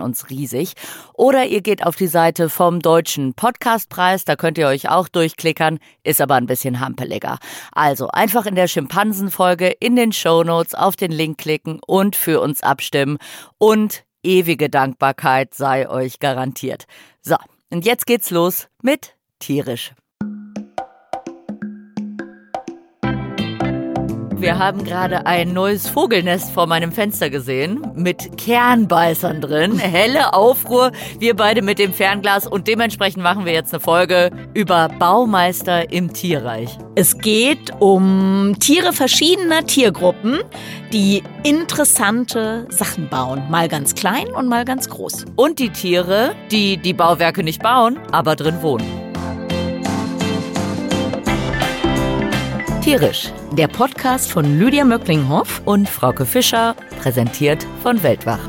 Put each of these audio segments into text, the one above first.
uns riesig. Oder ihr geht auf die Seite vom Deutschen Podcastpreis, da könnt ihr euch auch durchklickern, ist aber ein bisschen hampeliger. Also einfach in der Schimpansenfolge in den Show Notes auf den Link klicken und für uns abstimmen und ewige Dankbarkeit sei euch garantiert. So, und jetzt geht's los mit tierisch. Wir haben gerade ein neues Vogelnest vor meinem Fenster gesehen mit Kernbeißern drin. Helle Aufruhr, wir beide mit dem Fernglas und dementsprechend machen wir jetzt eine Folge über Baumeister im Tierreich. Es geht um Tiere verschiedener Tiergruppen, die interessante Sachen bauen. Mal ganz klein und mal ganz groß. Und die Tiere, die die Bauwerke nicht bauen, aber drin wohnen. Tierisch, der Podcast von Lydia Möcklinghoff und Frauke Fischer, präsentiert von Weltwach.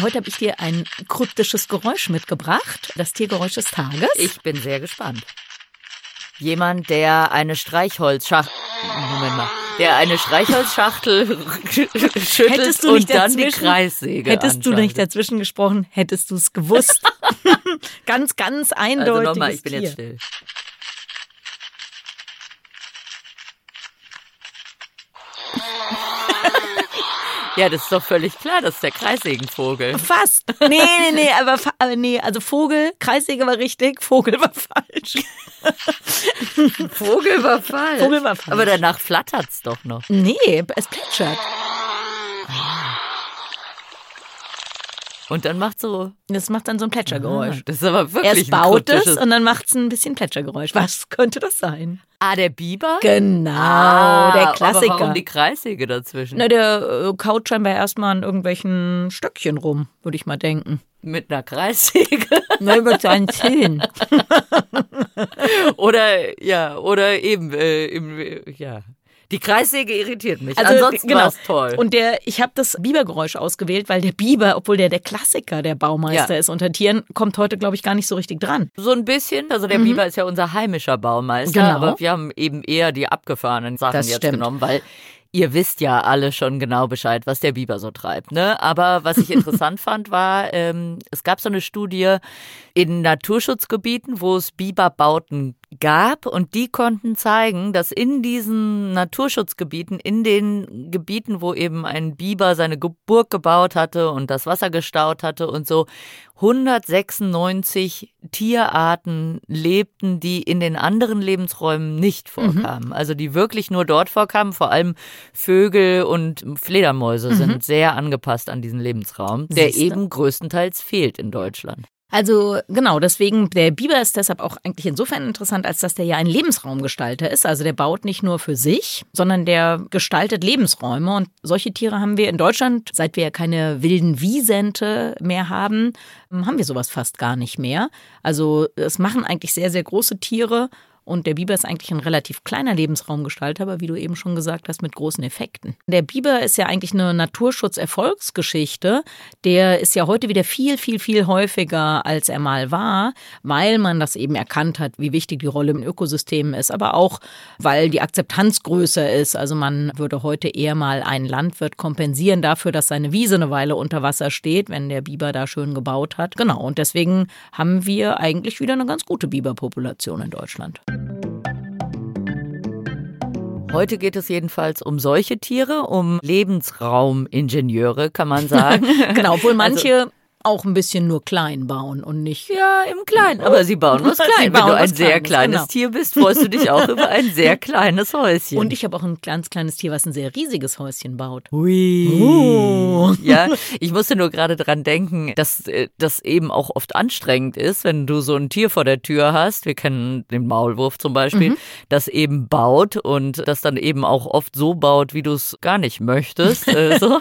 Heute habe ich dir ein kryptisches Geräusch mitgebracht, das Tiergeräusch des Tages. Ich bin sehr gespannt. Jemand, der eine Streichholzschachtel. Moment mal. Der eine Streichholzschachtel schüttelt und dann die Kreissäge Hättest du nicht dazwischen gesprochen, hättest du es gewusst. ganz, ganz eindeutig. Also nochmal, ich bin Tier. jetzt still. Ja, das ist doch völlig klar, das ist der Kreissägenvogel. Fast. Nee, nee, nee, aber, aber nee, also Vogel, Kreissäge war richtig, Vogel war falsch. Vogel war falsch. Vogel war falsch. Aber danach flattert's doch noch. Nee, es plätschert. Und dann macht so. Das macht dann so ein Plätschergeräusch. Ah, das ist aber wirklich Erst baut es und dann macht es ein bisschen Plätschergeräusch. Was könnte das sein? Ah, der Biber? Genau, ah, der Klassiker. Aber warum die Kreissäge dazwischen? Na, der äh, kaut scheinbar erstmal an irgendwelchen Stöckchen rum, würde ich mal denken. Mit einer Kreissäge? Nein, mit seinen Zähnen. oder, ja, oder eben, äh, im, ja. Die Kreissäge irritiert mich. Also, Ansonsten genau. war toll. Und der, ich habe das Bibergeräusch ausgewählt, weil der Biber, obwohl der der Klassiker der Baumeister ja. ist unter Tieren, kommt heute, glaube ich, gar nicht so richtig dran. So ein bisschen. Also der mhm. Biber ist ja unser heimischer Baumeister. Genau. Aber wir haben eben eher die abgefahrenen Sachen das jetzt stimmt. genommen, weil Ihr wisst ja alle schon genau Bescheid, was der Biber so treibt. Ne? Aber was ich interessant fand, war, ähm, es gab so eine Studie in Naturschutzgebieten, wo es Biberbauten gab und die konnten zeigen, dass in diesen Naturschutzgebieten, in den Gebieten, wo eben ein Biber seine Burg gebaut hatte und das Wasser gestaut hatte und so, 196 Tierarten lebten, die in den anderen Lebensräumen nicht mhm. vorkamen. Mhm. Also die wirklich nur dort vorkamen. Vor allem Vögel und Fledermäuse mhm. sind sehr angepasst an diesen Lebensraum, der Siehste? eben größtenteils fehlt in Deutschland. Also genau, deswegen, der Biber ist deshalb auch eigentlich insofern interessant, als dass der ja ein Lebensraumgestalter ist. Also der baut nicht nur für sich, sondern der gestaltet Lebensräume. Und solche Tiere haben wir in Deutschland, seit wir ja keine wilden Wiesente mehr haben, haben wir sowas fast gar nicht mehr. Also es machen eigentlich sehr, sehr große Tiere und der Biber ist eigentlich ein relativ kleiner Lebensraumgestalter, aber wie du eben schon gesagt hast, mit großen Effekten. Der Biber ist ja eigentlich eine Naturschutzerfolgsgeschichte. Der ist ja heute wieder viel, viel, viel häufiger, als er mal war, weil man das eben erkannt hat, wie wichtig die Rolle im Ökosystem ist, aber auch, weil die Akzeptanz größer ist. Also man würde heute eher mal einen Landwirt kompensieren dafür, dass seine Wiese eine Weile unter Wasser steht, wenn der Biber da schön gebaut hat. Genau. Und deswegen haben wir eigentlich wieder eine ganz gute Biberpopulation in Deutschland. Heute geht es jedenfalls um solche Tiere, um Lebensraumingenieure, kann man sagen. genau, obwohl also manche also auch ein bisschen nur klein bauen und nicht. Ja, im Kleinen. Aber sie bauen was klein. Wenn du ein sehr kleines genau. Tier bist, freust du dich auch über ein sehr kleines Häuschen. Und ich habe auch ein ganz kleines Tier, was ein sehr riesiges Häuschen baut. Hui. Uh. Ja, ich musste nur gerade dran denken, dass äh, das eben auch oft anstrengend ist, wenn du so ein Tier vor der Tür hast. Wir kennen den Maulwurf zum Beispiel, mhm. das eben baut und das dann eben auch oft so baut, wie du es gar nicht möchtest. äh, so.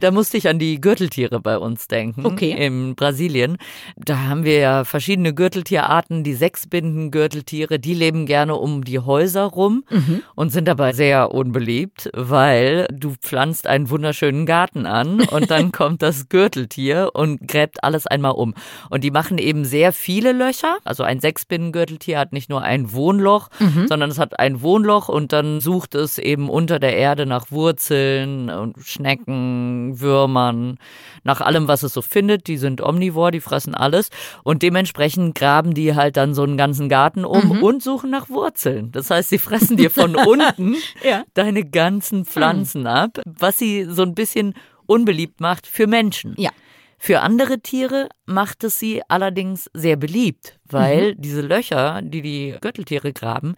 Da musste ich an die Gürteltiere bei uns denken. Okay in Brasilien. Da haben wir ja verschiedene Gürteltierarten. Die Sechsbinden-Gürteltiere, die leben gerne um die Häuser rum mhm. und sind dabei sehr unbeliebt, weil du pflanzt einen wunderschönen Garten an und dann kommt das Gürteltier und gräbt alles einmal um. Und die machen eben sehr viele Löcher. Also ein Sechsbinnen-Gürteltier hat nicht nur ein Wohnloch, mhm. sondern es hat ein Wohnloch und dann sucht es eben unter der Erde nach Wurzeln und Schnecken, Würmern, nach allem, was es so findet die sind omnivor, die fressen alles und dementsprechend graben die halt dann so einen ganzen Garten um mhm. und suchen nach Wurzeln. Das heißt, sie fressen dir von unten ja. deine ganzen Pflanzen mhm. ab, was sie so ein bisschen unbeliebt macht für Menschen. Ja. Für andere Tiere macht es sie allerdings sehr beliebt, weil mhm. diese Löcher, die die Gürteltiere graben,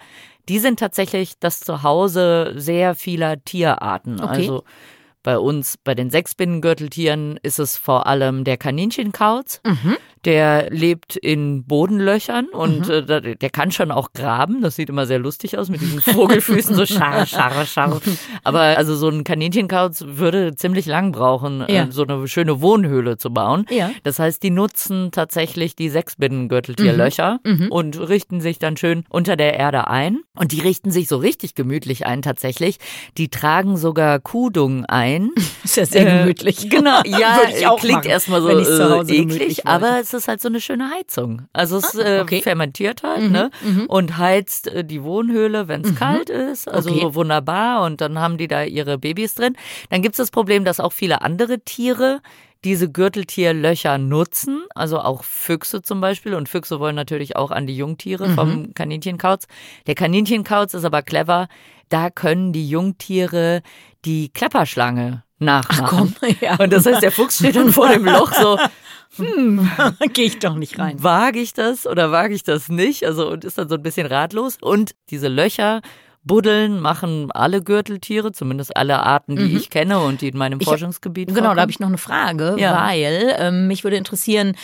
die sind tatsächlich das Zuhause sehr vieler Tierarten. Okay. Also bei uns, bei den Sechsbinnengürteltieren, ist es vor allem der Kaninchenkauz. Mhm. Der lebt in Bodenlöchern und mhm. äh, der kann schon auch graben. Das sieht immer sehr lustig aus mit diesen Vogelfüßen, so scharre, scharre, scharre. Aber also so ein Kaninchenkauz würde ziemlich lang brauchen, ja. äh, so eine schöne Wohnhöhle zu bauen. Ja. Das heißt, die nutzen tatsächlich die Sechsbinnengürteltierlöcher mhm. mhm. und richten sich dann schön unter der Erde ein. Und die richten sich so richtig gemütlich ein tatsächlich. Die tragen sogar Kudung ein. Ist ja sehr gemütlich. Äh, genau, ja, klingt erstmal so äh, eklig, aber es ist halt so eine schöne Heizung. Also es ah, okay. äh, fermentiert halt, mhm, ne? Mhm. Und heizt äh, die Wohnhöhle, wenn es mhm. kalt ist. Also okay. so wunderbar. Und dann haben die da ihre Babys drin. Dann gibt es das Problem, dass auch viele andere Tiere diese Gürteltierlöcher nutzen, also auch Füchse zum Beispiel. Und Füchse wollen natürlich auch an die Jungtiere mhm. vom Kaninchenkauz. Der Kaninchenkauz ist aber clever. Da können die Jungtiere die Klapperschlange nachmachen. Ach komm, ja. Und das heißt, der Fuchs steht dann vor dem Loch so, hm, gehe ich doch nicht rein. Wage ich das oder wage ich das nicht? Also und ist dann so ein bisschen ratlos. Und diese Löcher Buddeln machen alle Gürteltiere, zumindest alle Arten, die mhm. ich kenne und die in meinem ich, Forschungsgebiet Genau, vorkommen. da habe ich noch eine Frage, ja. weil ähm, mich würde interessieren,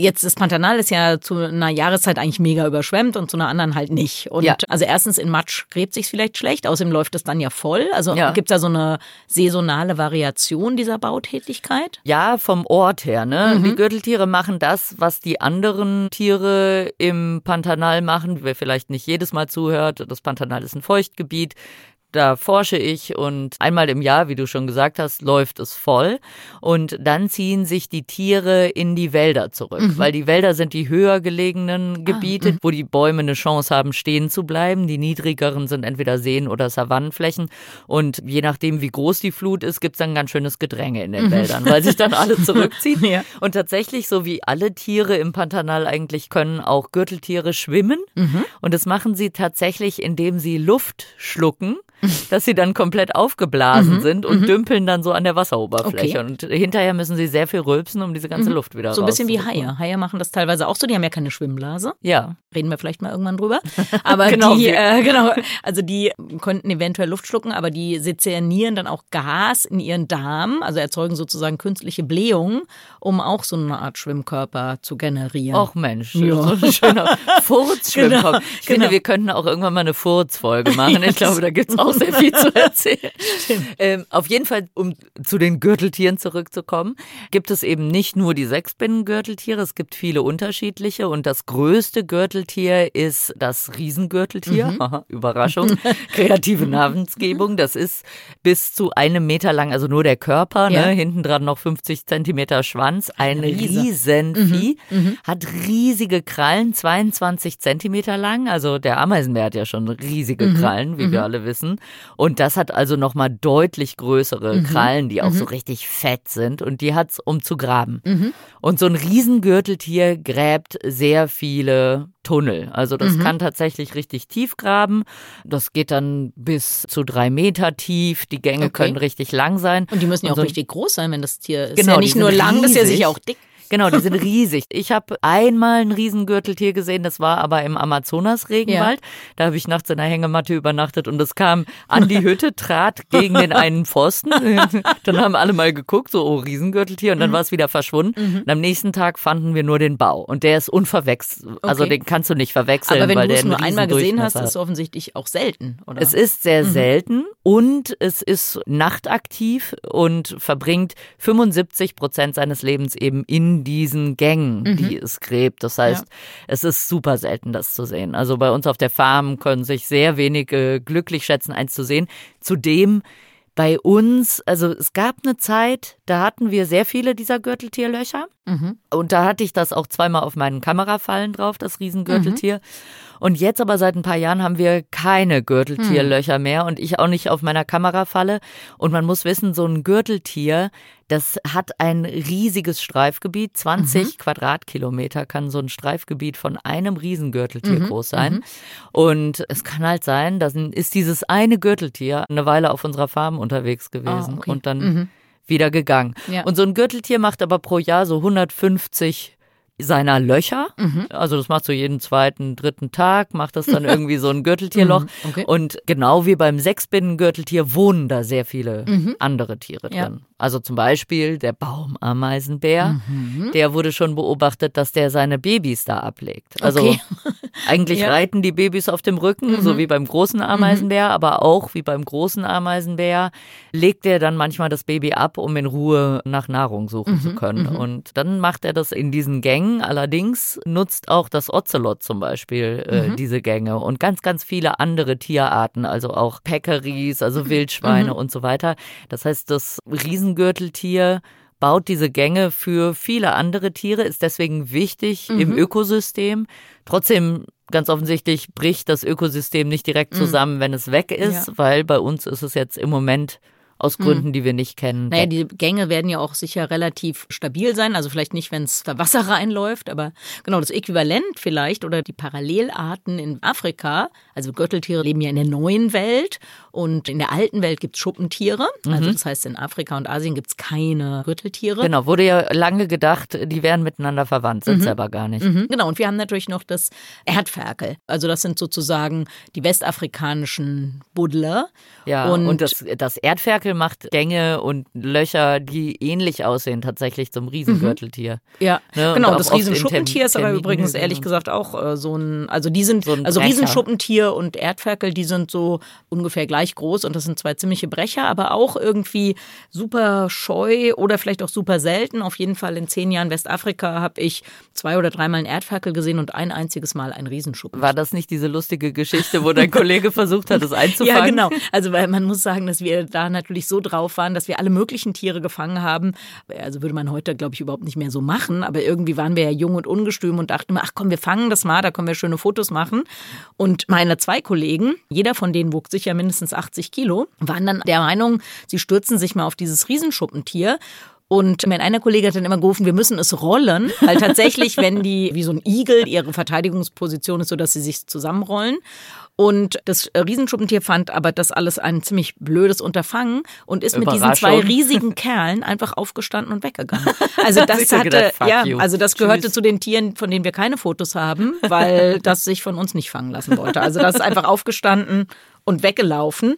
Jetzt das Pantanal ist ja zu einer Jahreszeit eigentlich mega überschwemmt und zu einer anderen halt nicht. Und ja. also erstens in Matsch gräbt sich vielleicht schlecht, außerdem läuft es dann ja voll. Also ja. gibt es da so eine saisonale Variation dieser Bautätigkeit? Ja, vom Ort her. Ne? Mhm. Die Gürteltiere machen das, was die anderen Tiere im Pantanal machen. Wer vielleicht nicht jedes Mal zuhört, das Pantanal ist ein Feuchtgebiet da forsche ich und einmal im Jahr, wie du schon gesagt hast, läuft es voll und dann ziehen sich die Tiere in die Wälder zurück, mhm. weil die Wälder sind die höher gelegenen ah, Gebiete, ah, wo die Bäume eine Chance haben, stehen zu bleiben. Die niedrigeren sind entweder Seen- oder Savannenflächen und je nachdem, wie groß die Flut ist, gibt's dann ganz schönes Gedränge in den mhm. Wäldern, weil sich dann alle zurückziehen. ja. Und tatsächlich, so wie alle Tiere im Pantanal eigentlich können auch Gürteltiere schwimmen mhm. und das machen sie tatsächlich, indem sie Luft schlucken dass sie dann komplett aufgeblasen mhm. sind und mhm. dümpeln dann so an der Wasseroberfläche. Okay. Und hinterher müssen sie sehr viel rülpsen, um diese ganze mhm. Luft wieder So ein bisschen wie Haie. Haie machen das teilweise auch so, die haben ja keine Schwimmblase. Ja. Reden wir vielleicht mal irgendwann drüber. Aber genau, die, äh, genau, also die könnten eventuell Luft schlucken, aber die sezernieren dann auch Gas in ihren Darm, also erzeugen sozusagen künstliche Blähungen, um auch so eine Art Schwimmkörper zu generieren. Och Mensch, ja. so ein schöner Furzschwimmkörper. Genau, ich genau. finde, wir könnten auch irgendwann mal eine Furzfolge machen. Ich glaube, da gibt es auch auch sehr viel zu erzählen. Ähm, auf jeden Fall, um zu den Gürteltieren zurückzukommen, gibt es eben nicht nur die Sechsbinnengürteltiere, es gibt viele unterschiedliche und das größte Gürteltier ist das Riesengürteltier. Mhm. Überraschung, kreative Namensgebung. Das ist bis zu einem Meter lang, also nur der Körper, ne? ja. ne? hinten dran noch 50 Zentimeter Schwanz. Ein Riese. Riesenvieh, mhm. mhm. hat riesige Krallen, 22 Zentimeter lang. Also der Ameisenbär hat ja schon riesige mhm. Krallen, wie wir mhm. alle wissen. Und das hat also nochmal deutlich größere mhm. Krallen, die auch mhm. so richtig fett sind. Und die hat's, um zu graben. Mhm. Und so ein Riesengürteltier gräbt sehr viele Tunnel. Also das mhm. kann tatsächlich richtig tief graben. Das geht dann bis zu drei Meter tief. Die Gänge okay. können richtig lang sein. Und die müssen ja auch so richtig groß sein, wenn das Tier ist. Genau, ja nicht nur lang, riesig. das ist ja sicher auch dick. Genau, die sind riesig. Ich habe einmal ein Riesengürteltier gesehen, das war aber im Amazonas-Regenwald. Ja. Da habe ich nachts in der Hängematte übernachtet und es kam an die Hütte, trat gegen den einen Pfosten. dann haben alle mal geguckt, so, oh, Riesengürteltier, und dann mhm. war es wieder verschwunden. Mhm. Und am nächsten Tag fanden wir nur den Bau. Und der ist unverwechselbar. Also den kannst du nicht verwechseln. Aber wenn du es nur einmal gesehen hast, ist es offensichtlich auch selten, oder? Es ist sehr mhm. selten und es ist nachtaktiv und verbringt 75 Prozent seines Lebens eben in diesen Gängen, mhm. die es gräbt. Das heißt, ja. es ist super selten, das zu sehen. Also bei uns auf der Farm können sich sehr wenige glücklich schätzen, eins zu sehen. Zudem bei uns, also es gab eine Zeit, da hatten wir sehr viele dieser Gürteltierlöcher. Mhm. Und da hatte ich das auch zweimal auf meinen Kamerafallen drauf, das Riesengürteltier. Mhm. Und jetzt aber seit ein paar Jahren haben wir keine Gürteltierlöcher hm. mehr und ich auch nicht auf meiner Kamerafalle. Und man muss wissen, so ein Gürteltier, das hat ein riesiges Streifgebiet. 20 mhm. Quadratkilometer kann so ein Streifgebiet von einem Riesengürteltier mhm. groß sein. Mhm. Und es kann halt sein, dann ist dieses eine Gürteltier eine Weile auf unserer Farm unterwegs gewesen oh, okay. und dann mhm. wieder gegangen. Ja. Und so ein Gürteltier macht aber pro Jahr so 150 seiner Löcher. Mhm. Also das macht so jeden zweiten, dritten Tag, macht das dann irgendwie so ein Gürteltierloch. Mhm. Okay. Und genau wie beim Sechsbinnengürteltier wohnen da sehr viele mhm. andere Tiere drin. Also zum Beispiel der Baumameisenbär, mhm. der wurde schon beobachtet, dass der seine Babys da ablegt. Also okay. eigentlich ja. reiten die Babys auf dem Rücken, mhm. so wie beim großen Ameisenbär, mhm. aber auch wie beim großen Ameisenbär legt er dann manchmal das Baby ab, um in Ruhe nach Nahrung suchen zu mhm. können. Mhm. Und dann macht er das in diesen Gängen. Allerdings nutzt auch das Ocelot zum Beispiel äh, mhm. diese Gänge und ganz, ganz viele andere Tierarten, also auch Peccaries, also Wildschweine und so weiter. Das heißt, das Riesen Riesengürteltier baut diese Gänge für viele andere Tiere, ist deswegen wichtig mhm. im Ökosystem. Trotzdem ganz offensichtlich bricht das Ökosystem nicht direkt mhm. zusammen, mhm. wenn es weg ist, ja. weil bei uns ist es jetzt im Moment aus hm. Gründen, die wir nicht kennen. Naja, die Gänge werden ja auch sicher relativ stabil sein. Also vielleicht nicht, wenn es da Wasser reinläuft, aber genau das Äquivalent vielleicht oder die Parallelarten in Afrika. Also Gürteltiere leben ja in der neuen Welt und in der alten Welt gibt es Schuppentiere. Also mhm. das heißt, in Afrika und Asien gibt es keine Gürteltiere. Genau, wurde ja lange gedacht, die wären miteinander verwandt, sind mhm. aber gar nicht. Mhm. Genau, und wir haben natürlich noch das Erdferkel. Also das sind sozusagen die westafrikanischen Buddler. Ja, und, und das, das Erdferkel Ferkel macht Gänge und Löcher, die ähnlich aussehen tatsächlich zum Riesengürteltier. Mhm. Ja, ne? genau. Das Riesenschuppentier ist aber übrigens ehrlich gesagt auch äh, so ein, also die sind, so also Riesenschuppentier und Erdferkel, die sind so ungefähr gleich groß und das sind zwei ziemliche Brecher, aber auch irgendwie super scheu oder vielleicht auch super selten. Auf jeden Fall in zehn Jahren Westafrika habe ich zwei oder dreimal einen Erdferkel gesehen und ein einziges Mal einen Riesenschuppen. War das nicht diese lustige Geschichte, wo dein Kollege versucht hat, es einzufangen? Ja, genau. Also weil man muss sagen, dass wir da natürlich wirklich so drauf waren, dass wir alle möglichen Tiere gefangen haben. Also würde man heute, glaube ich, überhaupt nicht mehr so machen. Aber irgendwie waren wir ja jung und ungestüm und dachten immer, ach komm, wir fangen das mal, da können wir schöne Fotos machen. Und meine zwei Kollegen, jeder von denen wog sicher mindestens 80 Kilo, waren dann der Meinung, sie stürzen sich mal auf dieses Riesenschuppentier und mein einer Kollege hat dann immer gerufen, wir müssen es rollen, weil tatsächlich, wenn die wie so ein Igel, ihre Verteidigungsposition ist so, dass sie sich zusammenrollen. Und das Riesenschuppentier fand aber das alles ein ziemlich blödes Unterfangen und ist mit diesen zwei riesigen Kerlen einfach aufgestanden und weggegangen. Also das hatte, gedacht, ja, also das gehörte Tschüss. zu den Tieren, von denen wir keine Fotos haben, weil das sich von uns nicht fangen lassen wollte. Also das ist einfach aufgestanden und weggelaufen.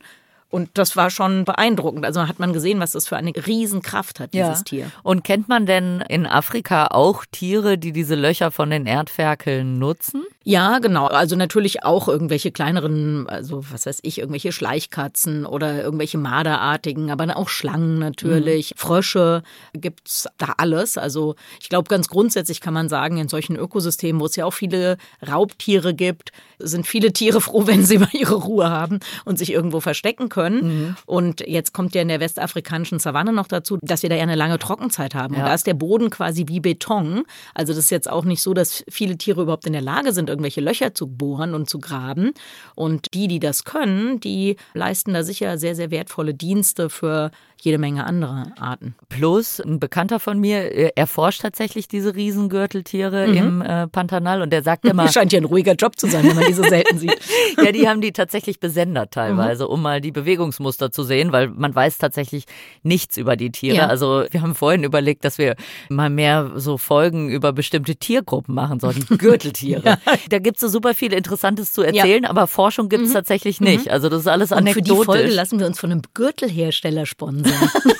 Und das war schon beeindruckend. Also hat man gesehen, was das für eine Riesenkraft hat, dieses ja. Tier. Und kennt man denn in Afrika auch Tiere, die diese Löcher von den Erdferkeln nutzen? Ja, genau. Also natürlich auch irgendwelche kleineren, also was weiß ich, irgendwelche Schleichkatzen oder irgendwelche Marderartigen, aber auch Schlangen natürlich, mhm. Frösche gibt's da alles. Also ich glaube, ganz grundsätzlich kann man sagen, in solchen Ökosystemen, wo es ja auch viele Raubtiere gibt, sind viele Tiere froh, wenn sie mal ihre Ruhe haben und sich irgendwo verstecken können. Mhm. Und jetzt kommt ja in der westafrikanischen Savanne noch dazu, dass wir da ja eine lange Trockenzeit haben. Ja. Und da ist der Boden quasi wie Beton. Also das ist jetzt auch nicht so, dass viele Tiere überhaupt in der Lage sind, irgendwelche Löcher zu bohren und zu graben. Und die, die das können, die leisten da sicher sehr, sehr wertvolle Dienste für jede Menge andere Arten. Plus, ein Bekannter von mir erforscht tatsächlich diese Riesengürteltiere mhm. im äh, Pantanal und der sagt immer. Scheint ja ein ruhiger Job zu sein, wenn man die so selten sieht. ja, die haben die tatsächlich besendet teilweise, mhm. um mal die Bewegungsmuster zu sehen, weil man weiß tatsächlich nichts über die Tiere. Ja. Also wir haben vorhin überlegt, dass wir mal mehr so Folgen über bestimmte Tiergruppen machen sollen. Gürteltiere. ja. Da gibt es so super viel Interessantes zu erzählen, ja. aber Forschung gibt es mhm. tatsächlich nicht. Mhm. Also das ist alles anekdotisch. Und für die Folge lassen wir uns von einem Gürtelhersteller sponsern.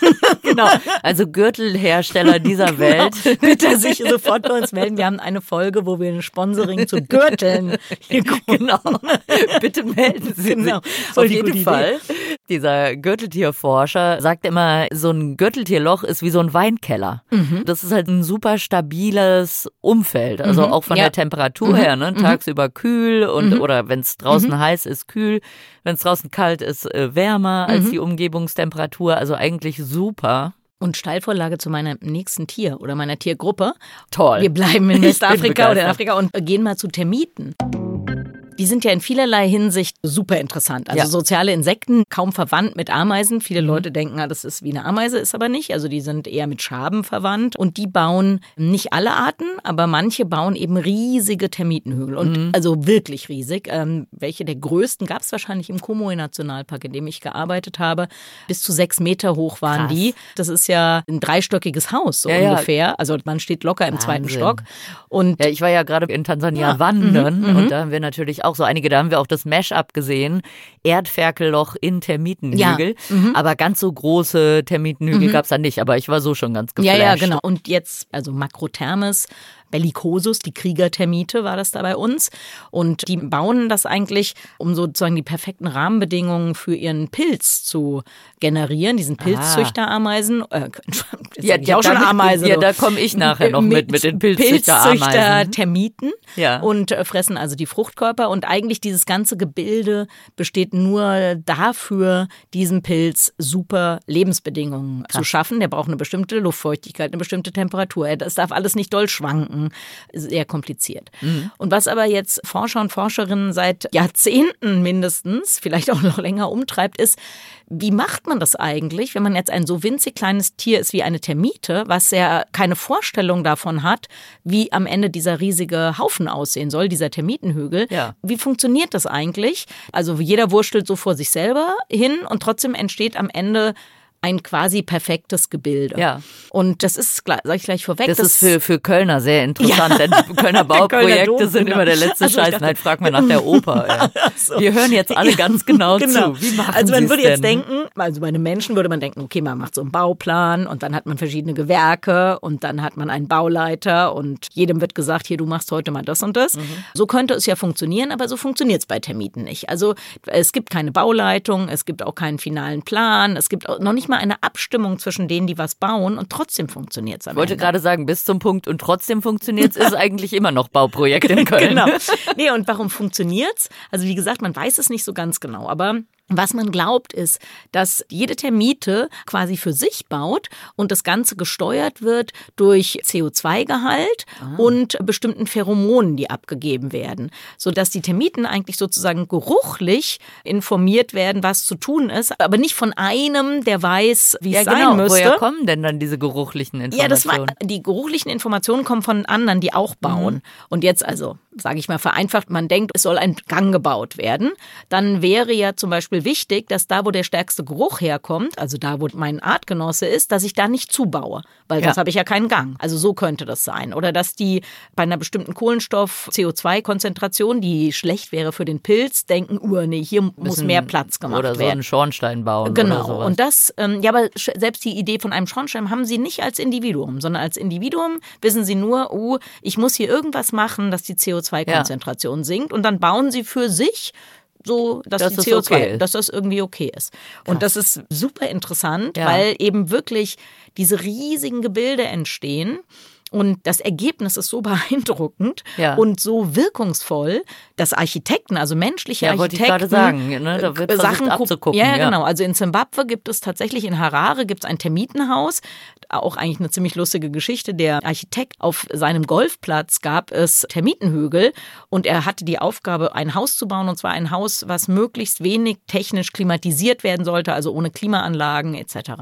genau. Also Gürtelhersteller dieser genau. Welt. Bitte sich sofort bei uns melden. Wir haben eine Folge, wo wir ein Sponsoring zu Gürteln hier Genau. Bitte melden Sie genau. sich. Auf jeden Fall. Idee. Dieser Gürteltierforscher sagt immer, so ein Gürteltierloch ist wie so ein Weinkeller. Mhm. Das ist halt ein super stabiles Umfeld. Also mhm. auch von ja. der Temperatur mhm. her, ne? Mhm. Tagsüber kühl und mhm. oder wenn es draußen mhm. heiß ist, kühl. Wenn es draußen kalt ist, äh, wärmer als die Umgebungstemperatur. Also eigentlich super. Und Steilvorlage zu meinem nächsten Tier oder meiner Tiergruppe. Toll. Wir bleiben in Westafrika oder in Afrika und gehen mal zu Termiten. Die sind ja in vielerlei Hinsicht super interessant. Also ja. soziale Insekten, kaum verwandt mit Ameisen. Viele mhm. Leute denken, das ist wie eine Ameise, ist aber nicht. Also die sind eher mit Schaben verwandt. Und die bauen nicht alle Arten, aber manche bauen eben riesige Termitenhügel. Und mhm. also wirklich riesig. Ähm, welche der größten gab es wahrscheinlich im Komoe-Nationalpark, in dem ich gearbeitet habe. Bis zu sechs Meter hoch waren Krass. die. Das ist ja ein dreistöckiges Haus so ja, ungefähr. Ja. Also man steht locker im Wahnsinn. zweiten Stock. Und ja, ich war ja gerade in Tansania wandern mhm. und mhm. da haben wir natürlich auch so einige, da haben wir auch das Mesh-up gesehen. Erdferkelloch in Termitenhügel. Ja. Mhm. Aber ganz so große Termitenhügel mhm. gab es da nicht. Aber ich war so schon ganz geflasht. Ja, ja, genau. Und jetzt, also Makrothermes Bellicosus, die Kriegertermite war das da bei uns. Und die bauen das eigentlich, um sozusagen die perfekten Rahmenbedingungen für ihren Pilz zu generieren, diesen ah. Pilzzüchterameisen. Äh, ja, die auch schon Ameisen. Ja, da komme ich nachher noch mit, mit den Pilzzüchterameisen. Pilzzüchter-Termiten ja. und äh, fressen also die Fruchtkörper. Und eigentlich dieses ganze Gebilde besteht nur dafür, diesem Pilz super Lebensbedingungen Krass. zu schaffen. Der braucht eine bestimmte Luftfeuchtigkeit, eine bestimmte Temperatur. Das darf alles nicht doll schwanken sehr kompliziert. Mhm. Und was aber jetzt Forscher und Forscherinnen seit Jahrzehnten mindestens, vielleicht auch noch länger umtreibt, ist, wie macht man das eigentlich, wenn man jetzt ein so winzig kleines Tier ist wie eine Termite, was ja keine Vorstellung davon hat, wie am Ende dieser riesige Haufen aussehen soll, dieser Termitenhügel. Ja. Wie funktioniert das eigentlich? Also jeder wurstelt so vor sich selber hin und trotzdem entsteht am Ende ein quasi perfektes Gebilde. Ja. Und das ist, sage ich gleich vorweg. Das, das, ist für, für Kölner sehr interessant, ja. denn Kölner Bauprojekte Kölner sind genau. immer der letzte also Scheiß. Nein, frag mal nach der Oper. Ja. so. Wir hören jetzt alle ganz genau, genau. zu. Wie machen also man würde denn? jetzt denken, also bei einem Menschen würde man denken, okay, man macht so einen Bauplan und dann hat man verschiedene Gewerke und dann hat man einen Bauleiter und jedem wird gesagt, hier, du machst heute mal das und das. Mhm. So könnte es ja funktionieren, aber so funktioniert es bei Termiten nicht. Also es gibt keine Bauleitung, es gibt auch keinen finalen Plan, es gibt auch noch nicht mal eine Abstimmung zwischen denen, die was bauen und trotzdem funktioniert es. Ich wollte Ende. gerade sagen, bis zum Punkt und trotzdem funktioniert es, ist eigentlich immer noch Bauprojekt in Köln. genau. Nee, und warum funktioniert es? Also wie gesagt, man weiß es nicht so ganz genau, aber was man glaubt, ist, dass jede Termite quasi für sich baut und das Ganze gesteuert wird durch CO2-Gehalt ah. und bestimmten Pheromonen, die abgegeben werden, sodass die Termiten eigentlich sozusagen geruchlich informiert werden, was zu tun ist, aber nicht von einem, der weiß, wie ja, es genau. sein müsste. Woher kommen denn dann diese geruchlichen Informationen? Ja, das war, die geruchlichen Informationen kommen von anderen, die auch bauen. Mhm. Und jetzt also, sage ich mal vereinfacht, man denkt, es soll ein Gang gebaut werden, dann wäre ja zum Beispiel wichtig, dass da, wo der stärkste Geruch herkommt, also da, wo mein Artgenosse ist, dass ich da nicht zubaue, weil ja. sonst habe ich ja keinen Gang. Also so könnte das sein. Oder dass die bei einer bestimmten Kohlenstoff-CO2-Konzentration, die schlecht wäre für den Pilz, denken, uh, nee, hier muss mehr Platz gemacht werden. Oder so einen Schornstein bauen. Genau. Und das, ähm, ja, aber selbst die Idee von einem Schornstein haben sie nicht als Individuum, sondern als Individuum wissen sie nur, uh, ich muss hier irgendwas machen, dass die CO2-Konzentration ja. sinkt. Und dann bauen sie für sich so, dass, dass die CO2, okay dass das irgendwie okay ist. Krass. Und das ist super interessant, ja. weil eben wirklich diese riesigen Gebilde entstehen Und das Ergebnis ist so beeindruckend Ja. und so wirkungsvoll, dass Architekten, also menschliche Ja, wollte ich Architekten, sagen, ne? Da wird äh, Sachen gucken. abzugucken, Ja, ja. genau. Also in Zimbabwe gibt es tatsächlich in Harare gibt es ein Termitenhaus. Auch eigentlich eine ziemlich lustige Geschichte. Der Architekt auf seinem Golfplatz gab es Termitenhügel und er hatte die Aufgabe, ein Haus zu bauen und zwar ein Haus, was möglichst wenig technisch klimatisiert werden sollte, also ohne Klimaanlagen etc.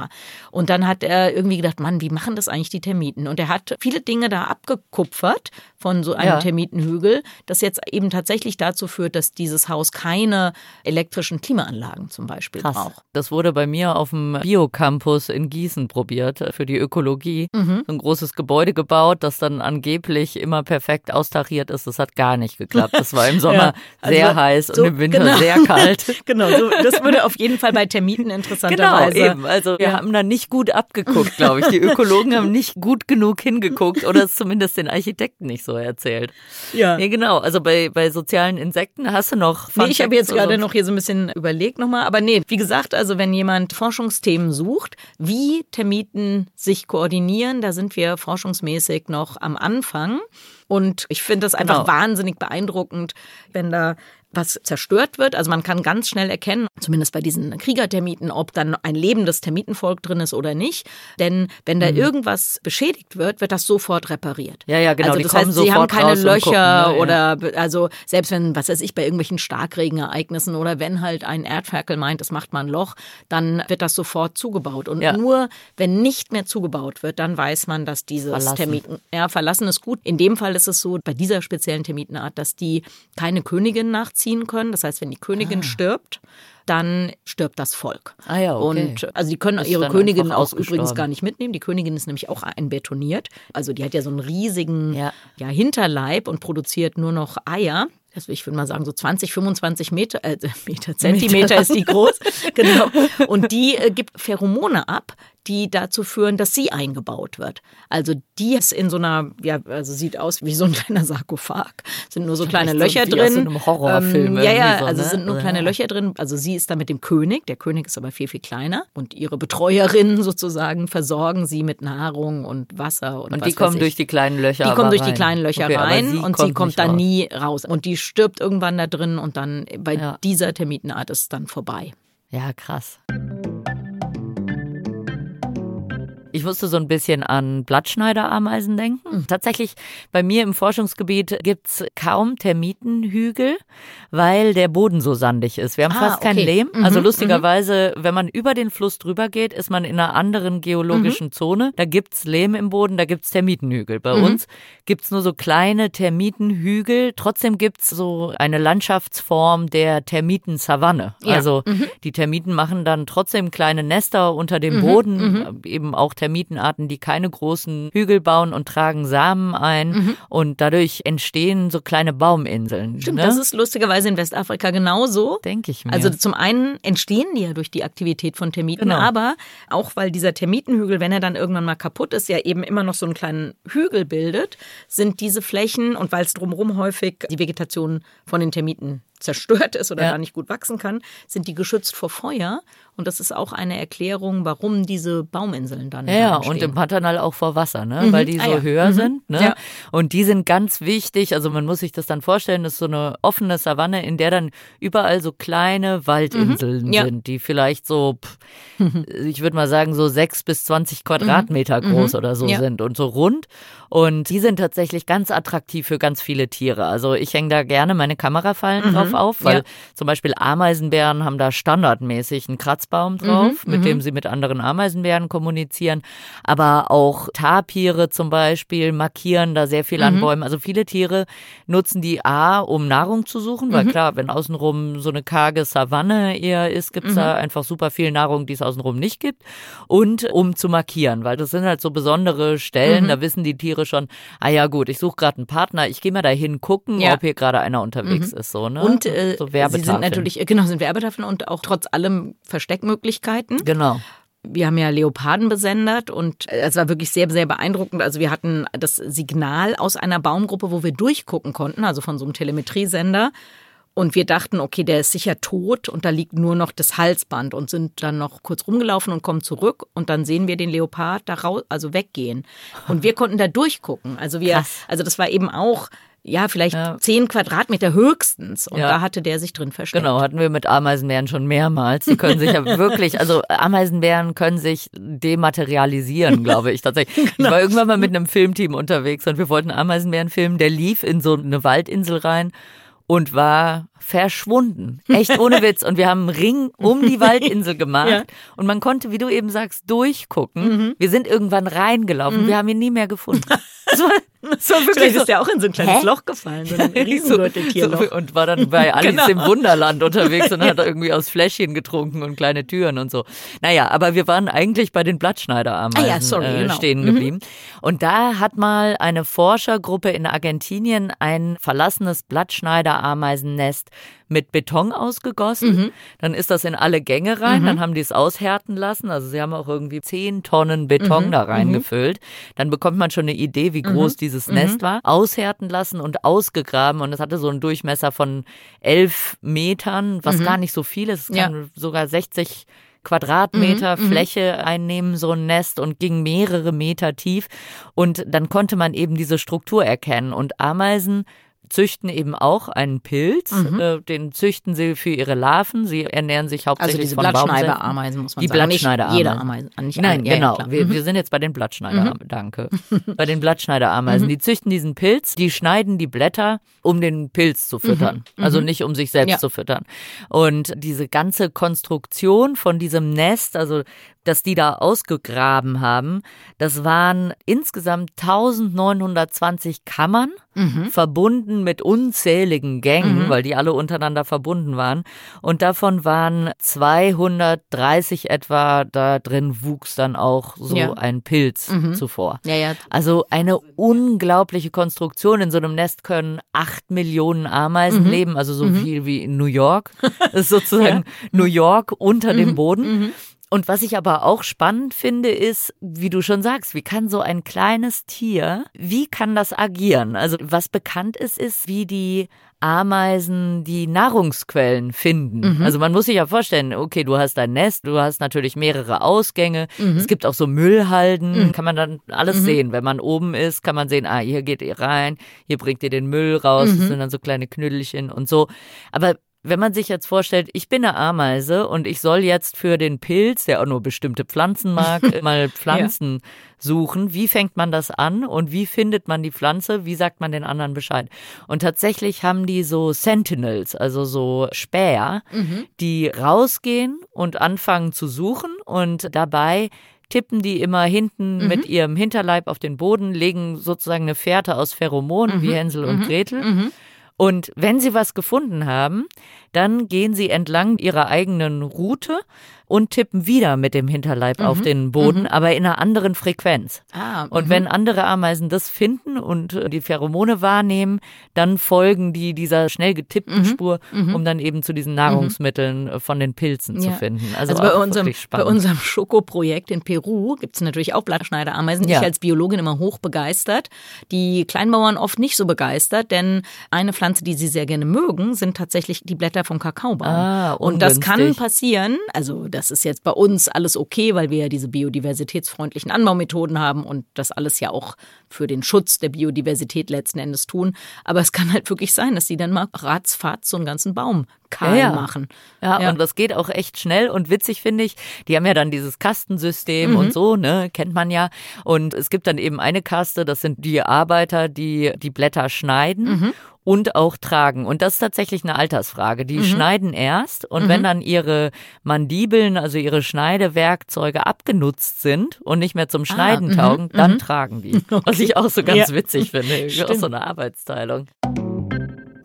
Und dann hat er irgendwie gedacht, Mann, wie machen das eigentlich die Termiten? Und er hat viele Dinge da abgekupfert von so einem Ja. Termitenhügel, das jetzt eben tatsächlich dazu führt, dass dieses Haus keine elektrischen Klimaanlagen zum Beispiel Krass. braucht. Das wurde bei mir auf dem Biocampus in Gießen probiert äh, für die Ökologie. Mhm. So ein großes Gebäude gebaut, das dann angeblich immer perfekt austariert ist. Das hat gar nicht geklappt. Das war im Sommer Ja, also sehr heiß so- und im Winter genau. sehr kalt. Genau, so, das würde auf jeden Fall bei Termiten Genau, interessanterweise. eben. Also wir Ja. haben da nicht gut abgeguckt, glaube ich. Die Ökologen haben nicht gut genug hingeguckt oder es zumindest den Architekten nicht so erzählt. Ja. Nee, genau. Also bei, bei sozialen Insekten hast du noch Fun Nee, ich habe jetzt gerade noch hier so ein bisschen überlegt nochmal, aber nee, wie gesagt, also wenn jemand Forschungsthemen sucht, wie Termiten sich koordinieren, da sind wir forschungsmäßig noch am Anfang. Und ich finde das einfach Genau. wahnsinnig beeindruckend, wenn da was zerstört wird. Also man kann ganz schnell erkennen, zumindest bei diesen Kriegertermiten, ob dann ein lebendes Termitenvolk drin ist oder nicht. Denn wenn Mhm. da irgendwas beschädigt wird, wird das sofort repariert. Ja, ja, genau, Also die das kommen heißt, sie haben keine Löcher gucken, ne? Oder also selbst wenn, was weiß ich, bei irgendwelchen Starkregenereignissen oder wenn halt ein Erdferkel meint, es macht mal ein Loch, dann wird das sofort zugebaut. Und Ja. nur wenn nicht mehr zugebaut wird, dann weiß man, dass dieses Verlassen. Termiten, ja, verlassen ist gut. In dem Fall ist es so, bei dieser speziellen Termitenart, dass die keine Königin nachziehen können. Das heißt, wenn die Königin stirbt, dann stirbt das Volk. Ah ja, okay. Und also die können Ist ihre Königin auch übrigens gar nicht mitnehmen. Die Königin ist nämlich auch einbetoniert. Also die hat ja so einen riesigen Ja. ja. Hinterleib und produziert nur noch Eier. Also ich würde mal sagen, so 20, 25 Meter, äh, Meter Zentimeter ist die groß. genau. Und die äh, gibt Pheromone ab, die dazu führen, dass sie eingebaut wird. Also die ist in so einer, ja, also sieht aus wie so ein kleiner Sarkophag. Sind nur so kleine echt Löcher wie aus drin. so einem Horrorfilm Ähm, ja, ja, so, also ne? es sind nur Ja. kleine Löcher drin. Also sie ist da mit dem König. Der König ist aber viel, viel kleiner. Und ihre Betreuerinnen sozusagen versorgen sie mit Nahrung und Wasser und Und was die kommen durch die kleinen Löcher Die aber kommen durch die rein. kleinen Löcher Okay, rein und sie kommt da nie raus. Und die stirbt irgendwann da drin und dann bei Ja. dieser Termitenart ist es dann vorbei. Ja, krass. Ich musste so ein bisschen an Blattschneiderameisen denken. Hm. Tatsächlich, bei mir im Forschungsgebiet gibt's kaum Termitenhügel, weil der Boden so sandig ist. Wir haben Ah, fast kein okay. Lehm. Mhm, Also lustigerweise, wenn man über den Fluss drüber geht, ist man in einer anderen geologischen Mhm. Zone. Da gibt's Lehm im Boden, da gibt's Termitenhügel. Bei Mhm. uns gibt's nur so kleine Termitenhügel. Trotzdem gibt's so eine Landschaftsform der Termitensavanne. Ja. Also Mhm. die Termiten machen dann trotzdem kleine Nester unter dem Boden, eben auch Termitenarten, die keine großen Hügel bauen und tragen Samen ein und dadurch entstehen so kleine Bauminseln. Stimmt, ne? das ist lustigerweise in Westafrika genauso. denke ich mir. Also zum einen entstehen die ja durch die Aktivität von Termiten, Genau. aber auch weil dieser Termitenhügel, wenn er dann irgendwann mal kaputt ist, ja eben immer noch so einen kleinen Hügel bildet, sind diese Flächen und weil es drumherum häufig die Vegetation von den Termiten zerstört ist oder Ja. da nicht gut wachsen kann, sind die geschützt vor Feuer. Und das ist auch eine Erklärung, warum diese Bauminseln dann Ja, und im Pantanal auch vor Wasser, ne? Weil die Ah, so ja. höher Mhm. sind, ne? Ja. Und die sind ganz wichtig. Also man muss sich das dann vorstellen, das ist so eine offene Savanne, in der dann überall so kleine Waldinseln Mhm. Sind, die vielleicht so, pff, ich würde mal sagen, so sechs bis zwanzig Quadratmeter groß oder so Mhm. Sind und so rund. Und die sind tatsächlich ganz attraktiv für ganz viele Tiere. Also ich hänge da gerne meine Kamerafallen drauf auf, weil Mhm. Ja. zum Beispiel Ameisenbären haben da standardmäßig einen Kratzbaum drauf, Mhm, mit dem sie mit anderen Ameisenbären kommunizieren. Aber auch Tapire zum Beispiel markieren da sehr viel Mhm. an Bäumen. Also viele Tiere nutzen die A, um Nahrung zu suchen, weil Mhm. klar, wenn außenrum so eine karge Savanne eher ist, gibt's Mhm. da einfach super viel Nahrung, die es außenrum nicht gibt. Und um zu markieren, weil das sind halt so besondere Mhm. Stellen, da wissen die Tiere schon, ah ja gut, ich suche gerade einen Partner, ich gehe mal dahin gucken, Ja. ob hier gerade einer unterwegs ist. So, ne? Und äh, so sie sind natürlich, äh, genau, sind Werbetafeln und auch trotz allem Versteckmöglichkeiten. Genau. Wir haben ja Leoparden besendet und äh, es war wirklich sehr, sehr beeindruckend. Also wir hatten das Signal aus einer Baumgruppe, wo wir durchgucken konnten, also von so einem Telemetriesender. Und wir dachten, okay, der ist sicher tot und da liegt nur noch das Halsband und sind dann noch kurz rumgelaufen und kommen zurück und dann sehen wir den Leopard da raus, also weggehen. Und wir konnten da durchgucken. Also wir, Krass. also das war eben auch ja, vielleicht Ja. zehn Quadratmeter höchstens. Und Ja. da hatte der sich drin versteckt. Genau, hatten wir mit Ameisenbären schon mehrmals. Die können sich ja wirklich, also Ameisenbären können sich dematerialisieren, glaube ich tatsächlich. Genau. Ich war irgendwann mal mit einem Filmteam unterwegs und wir wollten Ameisenbären filmen. Der lief in so eine Waldinsel rein und war verschwunden. Echt ohne Witz. Und wir haben einen Ring um die Waldinsel gemacht. Ja. Und man konnte, wie du eben sagst, durchgucken. Wir sind irgendwann reingelaufen. Wir haben ihn nie mehr gefunden. Das war, war wirklich Vielleicht so. ist der auch in so ein kleines Hä? Loch gefallen, so ein Riesengürteltierloch. So, und war dann bei Alice Genau. im Wunderland unterwegs und hat irgendwie aus Fläschchen getrunken und kleine Türen und so. Naja, aber wir waren eigentlich bei den Blattschneiderameisen Ah ja, sorry, äh, genau. stehen geblieben. Und da hat mal eine Forschergruppe in Argentinien ein verlassenes Blattschneiderameisennest mit Beton ausgegossen. Mhm. Dann ist das in alle Gänge rein, dann haben die es aushärten lassen. Also sie haben auch irgendwie zehn Tonnen Beton Mhm. da reingefüllt. Dann bekommt man schon eine Idee, wie groß dieses Nest war. Aushärten lassen und ausgegraben. Und es hatte so einen Durchmesser von elf Metern, was gar nicht so viel ist. Es Ja. kann sogar 60 Quadratmeter Fläche einnehmen, so ein Nest und ging mehrere Meter tief. Und dann konnte man eben diese Struktur erkennen. Und Ameisen züchten eben auch einen Pilz. Äh, den züchten sie für ihre Larven. Sie ernähren sich Also hauptsächlich diese von. Blattschneiderameisen muss man Die sagen. Blattschneiderameisen. Nicht jede Ameise. Nicht Nein, ja, ja, genau. klar. wir, wir sind jetzt bei den Blattschneiderameisen. Danke. Bei den Blattschneiderameisen. Die züchten diesen Pilz, die schneiden die Blätter, um den Pilz zu füttern. Also nicht um sich selbst Ja. zu füttern. Und diese ganze Konstruktion von diesem Nest, also dass die da ausgegraben haben, das waren insgesamt 1920 Kammern, verbunden mit unzähligen Gängen, weil die alle untereinander verbunden waren. Und davon waren 230 etwa, da drin wuchs dann auch so Ja. ein Pilz zuvor. Ja, ja. Also eine unglaubliche Konstruktion. In so einem Nest können acht Millionen Ameisen leben, also so viel wie in New York. Das ist sozusagen New York unter dem Boden. Und was ich aber auch spannend finde, ist, wie du schon sagst, wie kann so ein kleines Tier, wie kann das agieren? Also was bekannt ist, ist, wie die Ameisen die Nahrungsquellen finden. Also man muss sich ja vorstellen, okay, du hast dein Nest, du hast natürlich mehrere Ausgänge. Es gibt auch so Müllhalden, kann man dann alles sehen. Wenn man oben ist, kann man sehen, ah, hier geht ihr rein, hier bringt ihr den Müll raus, das sind dann so kleine Knüdelchen und so. Aber wenn man sich jetzt vorstellt, ich bin eine Ameise und ich soll jetzt für den Pilz, der auch nur bestimmte Pflanzen mag, mal Pflanzen suchen, wie fängt man das an und wie findet man die Pflanze, wie sagt man den anderen Bescheid? Und tatsächlich haben die so Sentinels, also so Späher, die rausgehen und anfangen zu suchen und dabei tippen die immer hinten mit ihrem Hinterleib auf den Boden, legen sozusagen eine Fährte aus Pheromonen wie Hänsel und Gretel. Und wenn sie was gefunden haben, dann gehen sie entlang ihrer eigenen Route und tippen wieder mit dem Hinterleib auf den Boden, aber in einer anderen Frequenz. Ah, Und wenn andere Ameisen das finden und äh, die Pheromone wahrnehmen, dann folgen die dieser schnell getippten Spur, um dann eben zu diesen Nahrungsmitteln äh, von den Pilzen zu Ja. finden. Also, Also, bei, unserem, bei unserem Schokoprojekt in Peru gibt es natürlich auch Blattschneiderameisen. Ja. Ich als Biologin immer hoch begeistert. Die Kleinbauern oft nicht so begeistert, denn eine Pflanze, die sie sehr gerne mögen, sind tatsächlich die Blätter vom Kakaobaum. Ah, Und das kann passieren. Also das ist jetzt bei uns alles okay, weil wir ja diese biodiversitätsfreundlichen Anbaumethoden haben und das alles ja auch für den Schutz der Biodiversität letzten Endes tun. Aber es kann halt wirklich sein, dass die dann mal ratzfatz so einen ganzen Baum kahl Ja, ja. machen. Ja, Ja. und das geht auch echt schnell und witzig, finde ich. Die haben ja dann dieses Kastensystem Mhm. und so, ne, kennt man ja. Und es gibt dann eben eine Kaste, das sind die Arbeiter, die die Blätter schneiden. Mhm. Und auch tragen. Und das ist tatsächlich eine Altersfrage. Mhm. Die schneiden erst und wenn dann ihre Mandibeln, also ihre Schneidewerkzeuge abgenutzt sind und nicht mehr zum Schneiden taugen, dann tragen die. Was ich auch so ganz Ja. witzig finde. Auch so eine Arbeitsteilung.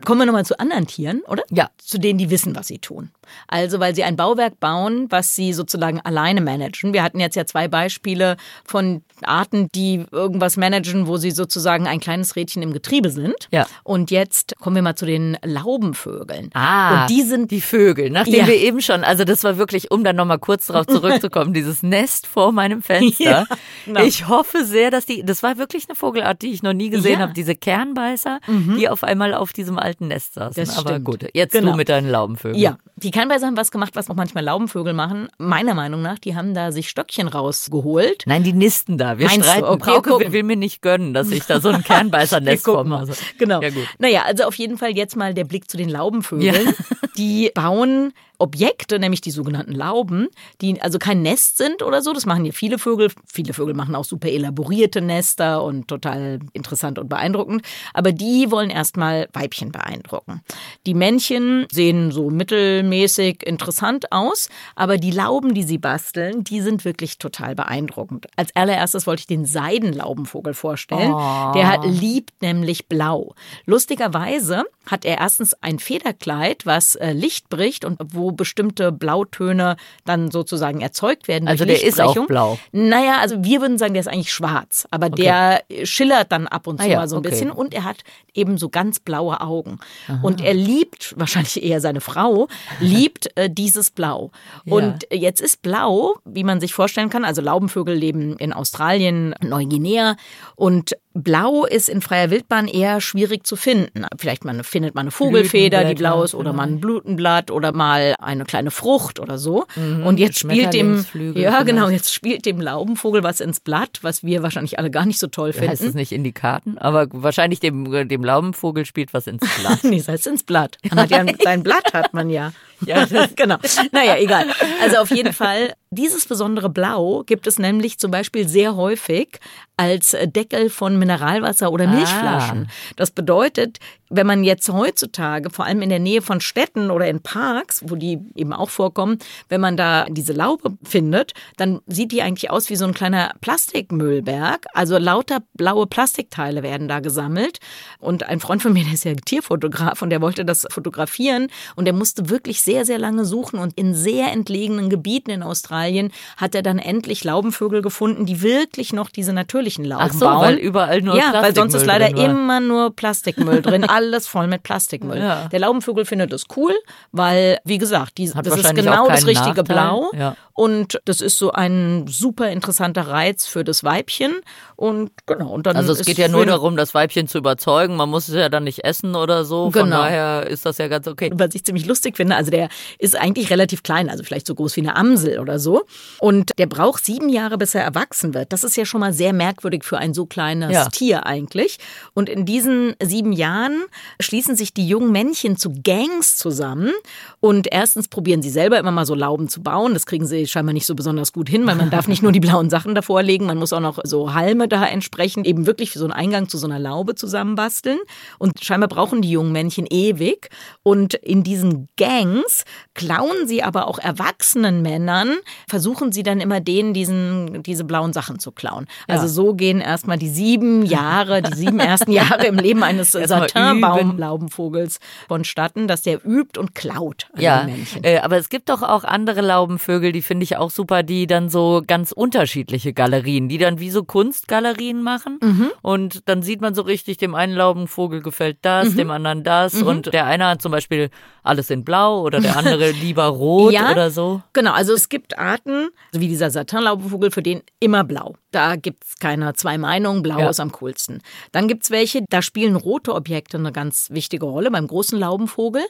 Kommen wir nochmal zu anderen Tieren, oder? Ja. Zu denen, die wissen, was sie tun. Also, weil sie ein Bauwerk bauen, was sie sozusagen alleine managen. Wir hatten jetzt ja zwei Beispiele von Arten, die irgendwas managen, wo sie sozusagen ein kleines Rädchen im Getriebe sind. Ja. Und jetzt kommen wir mal zu den Laubenvögeln. Ah, Und die sind die Vögel, nachdem Ja. wir eben schon, also das war wirklich, um dann nochmal kurz darauf zurückzukommen, dieses Nest vor meinem Fenster. Ja, genau. Ich hoffe sehr, dass die, das war wirklich eine Vogelart, die ich noch nie gesehen Ja. Mhm. habe, diese Kernbeißer, die auf einmal auf diesem alten alten Nest saßen. Das Aber stimmt. gut, jetzt Genau. du mit deinen Laubenvögeln. Ja, die Kernbeißer haben was gemacht, was auch manchmal Laubenvögel machen. Meiner Meinung nach, die haben da sich Stöckchen rausgeholt. Nein, die nisten da. Wir Meinst du? streiten. Okay, Frauke gucken. will mir nicht gönnen, dass ich da so ein Kernbeißernest komme. Also, Genau. Ja, gut. Naja, also auf jeden Fall jetzt mal der Blick zu den Laubenvögeln. Ja. Die bauen Objekte, nämlich die sogenannten Lauben, die also kein Nest sind oder so. Das machen hier viele Vögel. Viele Vögel machen auch super elaborierte Nester und total interessant und beeindruckend. Aber die wollen erstmal Weibchen beeindrucken. Die Männchen sehen so mittelmäßig interessant aus, aber die Lauben, die sie basteln, die sind wirklich total beeindruckend. Als allererstes wollte ich den Seidenlaubenvogel vorstellen. Der hat, liebt nämlich blau. Lustigerweise hat er erstens ein Federkleid, was äh, Licht bricht und wo bestimmte Blautöne dann sozusagen erzeugt werden. Also der ist auch blau. Naja, also wir würden sagen, der ist eigentlich schwarz, aber der schillert dann ab und zu Ah ja, mal so ein okay. bisschen und er hat eben so ganz blaue Augen. Und er liebt, wahrscheinlich eher seine Frau, liebt äh, dieses Blau. Und jetzt ist Blau, wie man sich vorstellen kann, also Laubenvögel leben in Australien, Neuguinea und Blau ist in freier Wildbahn eher schwierig zu finden. Vielleicht man, findet man eine Vogelfeder, die blau ist, oder mal ein Blutenblatt oder mal eine kleine Frucht oder so. Und jetzt spielt dem, ja genau, jetzt spielt dem Laubenvogel was ins Blatt, was wir wahrscheinlich alle gar nicht so toll Heißt es finden. nicht in die Karten? Aber wahrscheinlich dem, dem Laubenvogel spielt was ins Blatt. nee, das heißt ins Blatt. Man hat ja ein, sein Blatt hat man ja. Ja, genau. Naja, egal. Also auf jeden Fall, dieses besondere Blau gibt es nämlich zum Beispiel sehr häufig als Deckel von Mineralwasser oder Milchflaschen. Das bedeutet, wenn man jetzt heutzutage, vor allem in der Nähe von Städten oder in Parks, wo die eben auch vorkommen, wenn man da diese Laube findet, dann sieht die eigentlich aus wie so ein kleiner Plastikmüllberg. Also lauter blaue Plastikteile werden da gesammelt. Und ein Freund von mir, der ist ja Tierfotograf und der wollte das fotografieren und der musste wirklich sehr, sehr lange suchen und in sehr entlegenen Gebieten in Australien hat er dann endlich Laubenvögel gefunden, die wirklich noch diese natürlichen Lauben Ach so, bauen. weil überall nur Ja, weil sonst ist leider war. immer nur Plastikmüll drin, alles voll mit Plastikmüll. Ja. Der Laubenvogel findet es cool, weil, wie gesagt, die, das ist genau das richtige Nachteil. Blau. Ja. Und das ist so ein super interessanter Reiz für das Weibchen. Und genau, und dann Also es geht ja nur darum, das Weibchen zu überzeugen. Man muss es ja dann nicht essen oder so. Von Genau. daher ist das ja ganz okay. was ich ziemlich lustig finde. Also der ist eigentlich relativ klein, also vielleicht so groß wie eine Amsel oder so. Und der braucht sieben Jahre, bis er erwachsen wird. Das ist ja schon mal sehr merkwürdig für ein so kleines Ja. Tier eigentlich. Und in diesen sieben Jahren schließen sich die jungen Männchen zu Gangs zusammen. Und erstens probieren sie selber immer mal so Lauben zu bauen. Das kriegen sie scheinbar nicht so besonders gut hin, weil man darf nicht nur die blauen Sachen davor legen, man muss auch noch so Halme da entsprechend eben wirklich für so einen Eingang zu so einer Laube zusammenbasteln. Und scheinbar brauchen die jungen Männchen ewig. Und in diesen Gangs klauen sie aber auch erwachsenen Männern, versuchen sie dann immer denen diesen, diese blauen Sachen zu klauen. Also so gehen erstmal die sieben Jahre, die sieben ersten Jahre im Leben eines Erstmal Satinbaumlaubenvogels vonstatten, dass der übt und klaut an Ja, den Männchen. äh, aber es gibt doch auch andere Laubenvögel, die finde ich auch super, die dann so ganz unterschiedliche Galerien, die dann wie so Kunstgalerien machen. Mhm. Und dann sieht man so richtig, dem einen Laubenvogel gefällt das, Mhm. dem anderen das. Und der eine hat zum Beispiel alles in Blau oder der andere lieber rot Ja. oder so. Genau, also es gibt Arten, so wie dieser Satinlaubvogel, für den immer blau. Da gibt's keine zwei Meinungen, blau Ja. ist am coolsten. Dann gibt's welche, da spielen rote Objekte eine ganz wichtige Rolle beim großen Laubenvogel.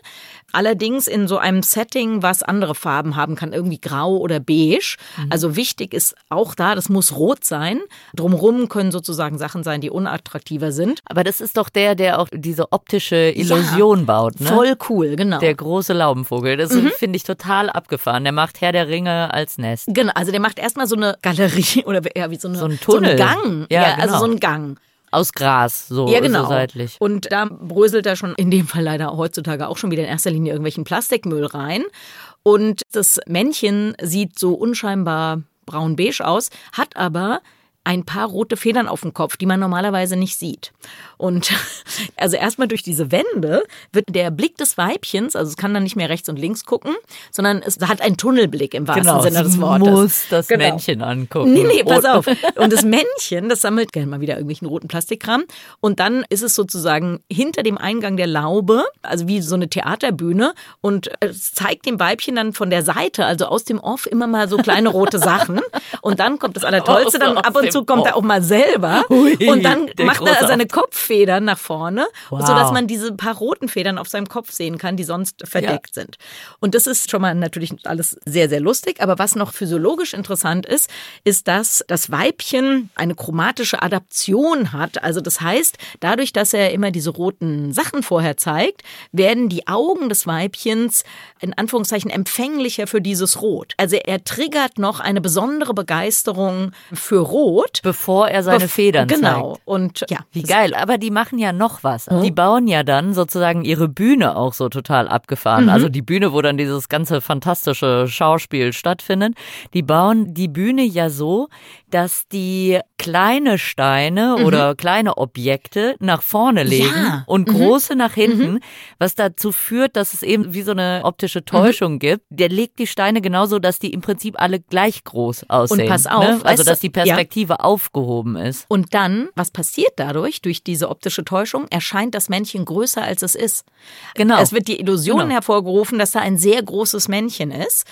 Allerdings in so einem Setting, was andere Farben haben kann, irgendwie grau oder beige. Mhm. Also wichtig ist auch da, das muss rot sein. Drumrum können sozusagen Sachen sein, die unattraktiver sind. Aber das ist doch der, der auch diese optische Illusion baut, ne? Voll cool, genau. Der große Laubenvogel. Das Mhm. finde ich total abgefahren. Der macht Herr der Ringe als Nest. Genau, also der macht erstmal so eine Galerie oder eher wie so, eine, So ein Tunnel. So einen Gang. Ja, also genau. so ein Gang. Aus Gras, so, Ja, genau. so seitlich. Und da bröselt er schon in dem Fall leider heutzutage auch schon wieder in erster Linie irgendwelchen Plastikmüll rein. Und das Männchen sieht so unscheinbar braun-beige aus, hat aber ein paar rote Federn auf dem Kopf, die man normalerweise nicht sieht. Und also erstmal durch diese Wände wird der Blick des Weibchens, also es kann dann nicht mehr rechts und links gucken, sondern es hat einen Tunnelblick im wahrsten Genau, Sinne es des Wortes. muss das Genau. Männchen angucken. Nee, nee, pass Oh, auf. Und das Männchen, das sammelt gerne mal wieder irgendwelchen roten Plastikkram. Und dann ist es sozusagen hinter dem Eingang der Laube, also wie so eine Theaterbühne. Und es zeigt dem Weibchen dann von der Seite, also aus dem Off, immer mal so kleine rote Sachen. Und dann kommt das Allertollste, dann ab und dem dazu kommt oh. er auch mal selber. Ui, und dann macht er seine Kopffedern nach vorne, wow. sodass man diese paar roten Federn auf seinem Kopf sehen kann, die sonst verdeckt ja. sind. Und das ist schon mal natürlich alles sehr, sehr lustig. Aber was noch physiologisch interessant ist, ist, dass das Weibchen eine chromatische Adaption hat. Also das heißt, dadurch, dass er immer diese roten Sachen vorher zeigt, werden die Augen des Weibchens in Anführungszeichen empfänglicher für dieses Rot. Also er triggert noch eine besondere Begeisterung für Rot. Bevor er seine Bef Federn genau. zeigt. Und ja. Wie geil. Aber die machen ja noch was. Mhm. Die bauen ja dann sozusagen ihre Bühne auch so total abgefahren. Mhm. Also die Bühne, wo dann dieses ganze fantastische Schauspiel stattfindet. Die bauen die Bühne ja so, dass die kleine Steine mhm. oder kleine Objekte nach vorne legen ja. und mhm. große nach hinten, mhm. was dazu führt, dass es eben wie so eine optische Täuschung mhm. gibt. Der legt die Steine genauso, dass die im Prinzip alle gleich groß aussehen. Und pass auf, ne? also dass die Perspektive ja. aufgehoben ist. Und dann, was passiert dadurch, durch diese optische Täuschung, erscheint das Männchen größer, als es ist. Genau. Es wird die Illusion genau. hervorgerufen, dass da ein sehr großes Männchen ist.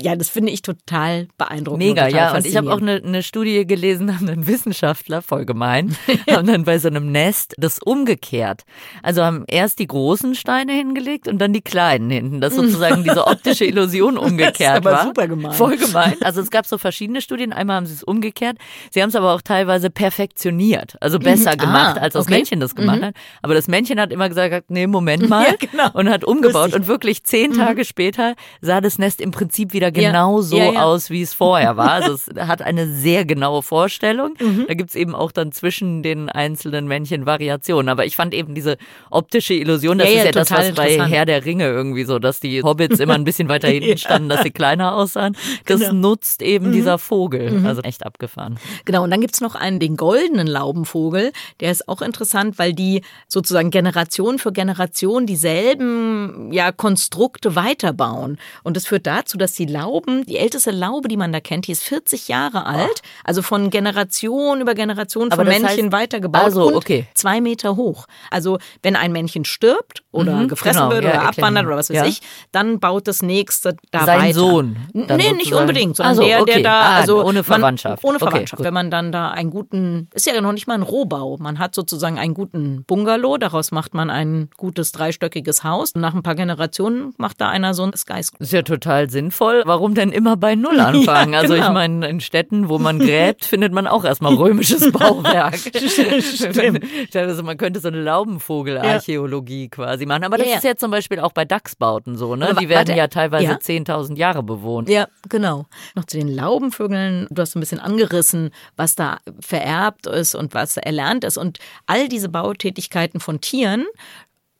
Ja, das finde ich total beeindruckend. Mega, und ja. Und ich habe auch eine, eine Studie gelesen, haben einen Wissenschaftler, voll gemein, haben dann bei so einem Nest das umgekehrt. Also haben erst die großen Steine hingelegt und dann die kleinen hinten, dass sozusagen diese optische Illusion umgekehrt das ist aber war. super gemein. Voll gemein. Also es gab so verschiedene Studien. Einmal haben sie es umgekehrt. Sie haben es aber auch teilweise perfektioniert, also besser mhm. gemacht, ah, als das okay. Männchen das gemacht mhm. hat. Aber das Männchen hat immer gesagt, nee, Moment mal. Ja, genau. Und hat umgebaut. Und wirklich zehn mhm. Tage später sah das Nest im Prinzip wieder genau so ja, ja, aus, wie es vorher war. Also es hat eine sehr genaue Vorstellung. Mhm. Da gibt's eben auch dann zwischen den einzelnen Männchen Variationen. Aber ich fand eben diese optische Illusion, das ist ja das, was bei Herr der Ringe irgendwie so, dass die Hobbits immer ein bisschen weiter hinten standen, dass sie kleiner aussahen. Das genau. nutzt eben mhm. dieser Vogel. Mhm. Also echt abgefahren. Genau, und dann gibt's noch einen, den goldenen Laubenvogel. Der ist auch interessant, weil die sozusagen Generation für Generation dieselben ja, Konstrukte weiterbauen. Und das führt dazu, dass die Lauben, die älteste Laube, die man da kennt, die ist 40 Jahre alt, also von Generation über Generation von Männchen heißt, weitergebaut also, und okay. zwei Meter hoch. Also wenn ein Männchen stirbt oder mhm, gefressen genau, wird oder ja, abwandert oder was weiß ja. ich, dann baut das nächste da Sein weiter. Sohn. Nee, nicht unbedingt, sondern also, der, okay. der da, ah, also ohne Verwandtschaft. Man, ohne Verwandtschaft. Okay, wenn man dann da einen guten, ist ja noch nicht mal ein Rohbau. Man hat sozusagen einen guten Bungalow, daraus macht man ein gutes dreistöckiges Haus. Und nach ein paar Generationen macht da einer so ein Skyscraper. Ist ja total sinnvoll warum denn immer bei Null anfangen? ja, also genau. ich meine, in Städten, wo man gräbt, findet man auch erstmal römisches Bauwerk. Stimmt. also man könnte so eine Laubenvogelarchäologie ja. quasi machen. Aber das ja, ist ja zum Beispiel auch bei Dachsbauten so, ne? Die werden ja teilweise ja. 10.000 Jahre bewohnt. Ja, genau. Noch zu den Laubenvögeln. Du hast ein bisschen angerissen, was da vererbt ist und was erlernt ist. Und all diese Bautätigkeiten von Tieren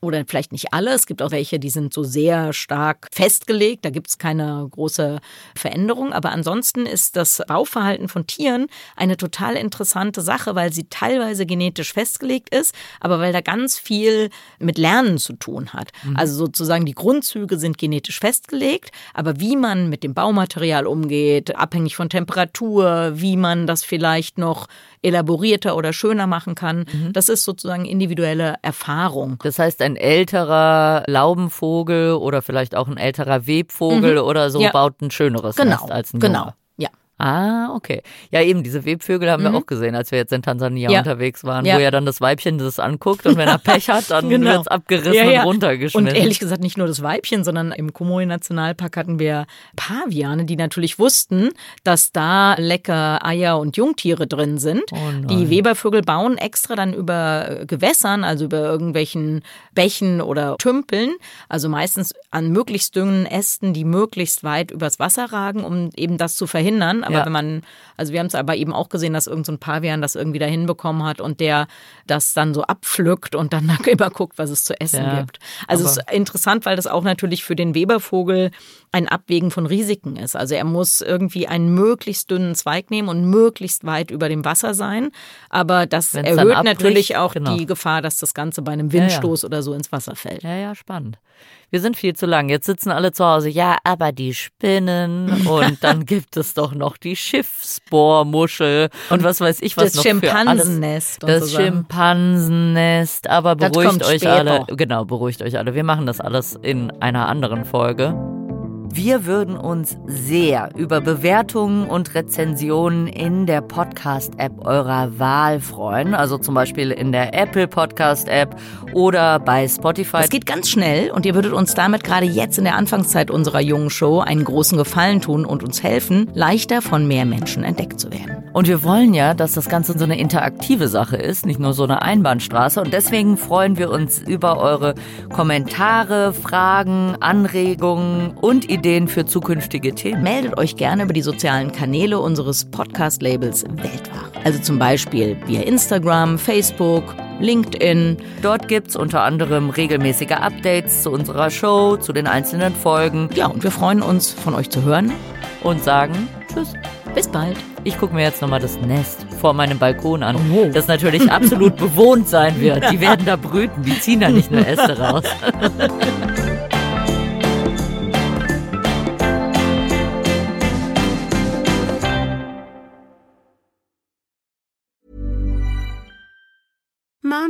oder vielleicht nicht alle. Es gibt auch welche, die sind so sehr stark festgelegt. Da gibt es keine große Veränderung. Aber ansonsten ist das Bauverhalten von Tieren eine total interessante Sache, weil sie teilweise genetisch festgelegt ist, aber weil da ganz viel mit Lernen zu tun hat. Mhm. Also sozusagen die Grundzüge sind genetisch festgelegt, aber wie man mit dem Baumaterial umgeht, abhängig von Temperatur, wie man das vielleicht noch elaborierter oder schöner machen kann, mhm. das ist sozusagen individuelle Erfahrung. Das heißt, ein älterer Laubenvogel oder vielleicht auch ein älterer Webvogel mhm. oder so ja. baut ein schöneres genau. Nest als ein Genau. Junge. Ah, okay. Ja, eben, diese Webvögel haben mhm. wir auch gesehen, als wir jetzt in Tansania ja. unterwegs waren, ja. wo ja dann das Weibchen das anguckt und wenn er Pech hat, dann genau. wird's abgerissen ja, und runtergeschmissen. Und ehrlich gesagt nicht nur das Weibchen, sondern im Komoe Nationalpark hatten wir Paviane, die natürlich wussten, dass da lecker Eier und Jungtiere drin sind. Oh die Webervögel bauen extra dann über Gewässern, also über irgendwelchen Bächen oder Tümpeln, also meistens an möglichst dünnen Ästen, die möglichst weit übers Wasser ragen, um eben das zu verhindern aber ja. wenn man, also wir haben es aber eben auch gesehen, dass irgendein so Pavian das irgendwie da hinbekommen hat und der das dann so abpflückt und dann immer guckt, was es zu essen ja. gibt. Also es ist interessant, weil das auch natürlich für den Webervogel ein Abwägen von Risiken ist. Also er muss irgendwie einen möglichst dünnen Zweig nehmen und möglichst weit über dem Wasser sein. Aber das Wenn's erhöht natürlich auch genau. die Gefahr, dass das Ganze bei einem Windstoß ja, oder so ins Wasser fällt. Ja, ja, spannend wir sind viel zu lang. Jetzt sitzen alle zu Hause. Ja, aber die Spinnen und dann gibt es doch noch die Schiffsbohrmuschel und was weiß ich was das noch Schimpansennest für alles. Das so Schimpansennest. Aber beruhigt euch später. alle. Genau, beruhigt euch alle. Wir machen das alles in einer anderen Folge. Wir würden uns sehr über Bewertungen und Rezensionen in der Podcast-App eurer Wahl freuen. Also zum Beispiel in der Apple Podcast-App oder bei Spotify. Es geht ganz schnell und ihr würdet uns damit gerade jetzt in der Anfangszeit unserer jungen Show einen großen Gefallen tun und uns helfen, leichter von mehr Menschen entdeckt zu werden. Und wir wollen ja, dass das Ganze so eine interaktive Sache ist, nicht nur so eine Einbahnstraße. Und deswegen freuen wir uns über eure Kommentare, Fragen, Anregungen und Ideen für zukünftige Themen. Meldet euch gerne über die sozialen Kanäle unseres Podcast-Labels Weltwach. Also zum Beispiel via Instagram, Facebook, LinkedIn. Dort gibt's unter anderem regelmäßige Updates zu unserer Show, zu den einzelnen Folgen. Ja, und wir freuen uns, von euch zu hören. Und sagen Tschüss. Bis bald. Ich gucke mir jetzt nochmal das Nest vor meinem Balkon an, oh. das natürlich absolut bewohnt sein wird. Die werden da brüten, die ziehen da nicht nur Äste raus.